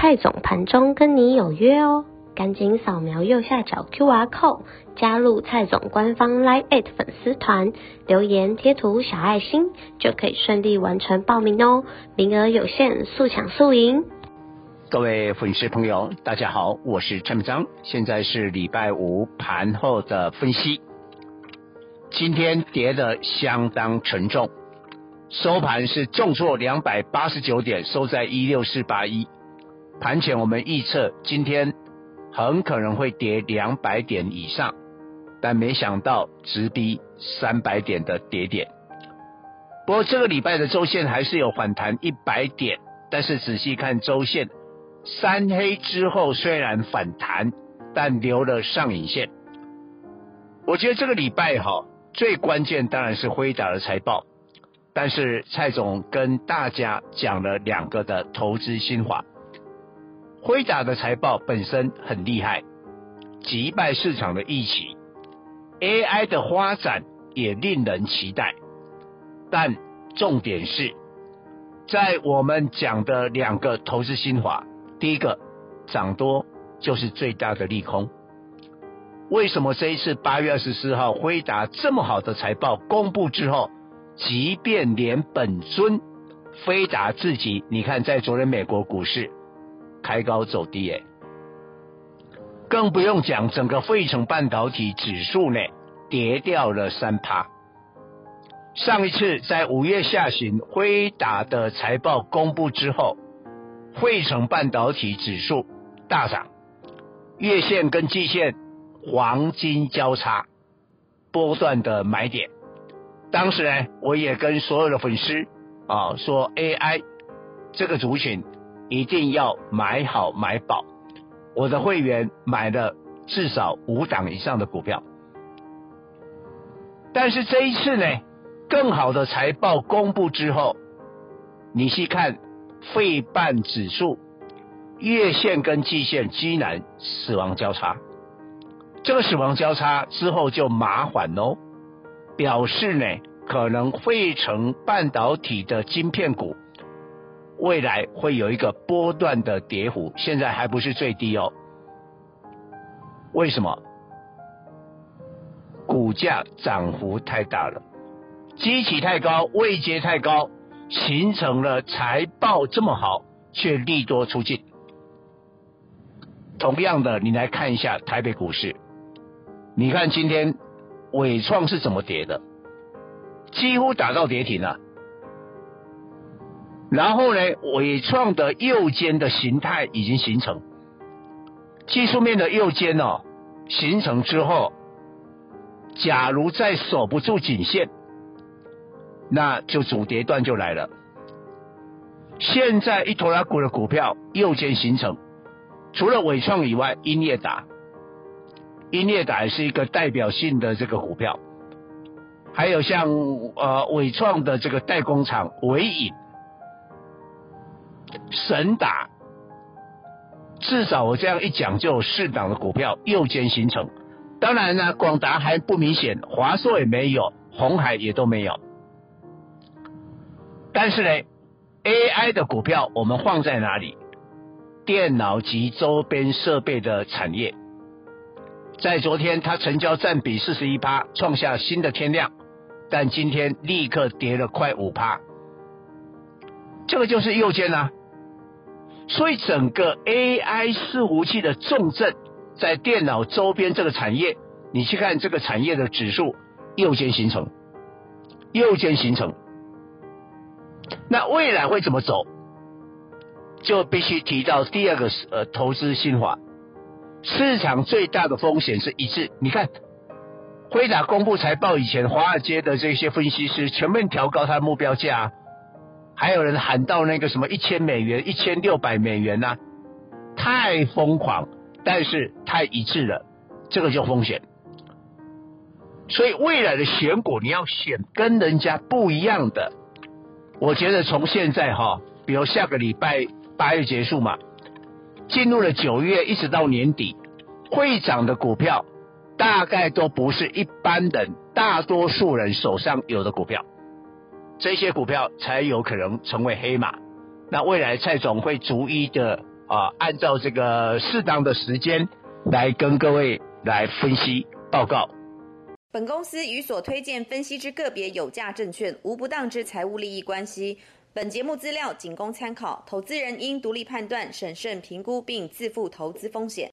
蔡总盘中跟你有约哦，赶紧扫描右下角 QR code 加入蔡总官方 Line@ 粉丝团，留言贴图小爱心就可以顺利完成报名哦，名额有限，速抢速赢。各位粉丝朋友，大家好，我是陈明章，现在是礼拜五盘后的分析。今天跌得相当沉重，收盘是重挫两百八十九点，收在一六四八一。盘前我们预测今天很可能会跌两百点以上，但没想到直逼三百点的跌点。不过这个礼拜的周线还是有反弹一百点，但是仔细看周线，三黑之后虽然反弹，但留了上影线。我觉得这个礼拜哈最关键当然是辉达的财报，但是蔡总跟大家讲了两个的投资心法。辉达的财报本身很厉害，击败市场的预期，AI 的发展也令人期待。但重点是在我们讲的两个投资心法，第一个涨多就是最大的利空。为什么这一次八月二十四号辉达这么好的财报公布之后，即便连本尊辉达自己，你看在昨天美国股市。开高走低，哎，更不用讲整个费城半导体指数呢，跌掉了三趴。上一次在五月下旬，辉达的财报公布之后，费城半导体指数大涨，月线跟季线黄金交叉，波段的买点。当时呢，我也跟所有的粉丝啊说，AI 这个族群。一定要买好买饱，我的会员买了至少五档以上的股票。但是这一次呢，更好的财报公布之后，你细看费半指数月线跟季线居然死亡交叉，这个死亡交叉之后就麻烦哦，表示呢可能费城半导体的晶片股。未来会有一个波段的跌幅，现在还不是最低哦。为什么？股价涨幅太大了，基期太高，位阶太高，形成了财报这么好却利多出尽。同样的，你来看一下台北股市，你看今天纬创是怎么跌的？几乎打到跌停了。然后呢，纬创的右肩的形态已经形成，技术面的右肩哦，形成之后，假如再守不住颈线，那就主跌段就来了。现在一拖拉股的股票右肩形成，除了纬创以外，英业达，英业达是一个代表性的这个股票，还有像呃伟创的这个代工厂纬颖。神打，至少我这样一讲就有四档的股票右肩形成。当然呢，广达还不明显，华硕也没有，鸿海也都没有。但是呢，AI 的股票我们放在哪里？电脑及周边设备的产业，在昨天它成交占比四十一趴，创下新的天量，但今天立刻跌了快五趴。这个就是右肩啊。所以整个 AI 伺服器的重镇在电脑周边这个产业，你去看这个产业的指数右肩形成，右肩形成，那未来会怎么走？就必须提到第二个呃投资新法，市场最大的风险是一致。你看，辉达公布财报以前，华尔街的这些分析师全面调高它的目标价。还有人喊到那个什么一千美元、一千六百美元呐、太疯狂，但是太一致了，这个就风险。所以未来的选股，你要选跟人家不一样的。我觉得从现在哈，比如下个礼拜八月结束嘛，进入了九月，一直到年底，会涨的股票，大概都不是一般人、大多数人手上有的股票，这些股票才有可能成为黑马。那未来蔡总会逐一的啊，按照这个适当的时间来跟各位来分析报告。本公司与所推荐分析之个别有价证券无不当之财务利益关系。本节目资料仅供参考，投资人应独立判断、审慎评估并自负投资风险。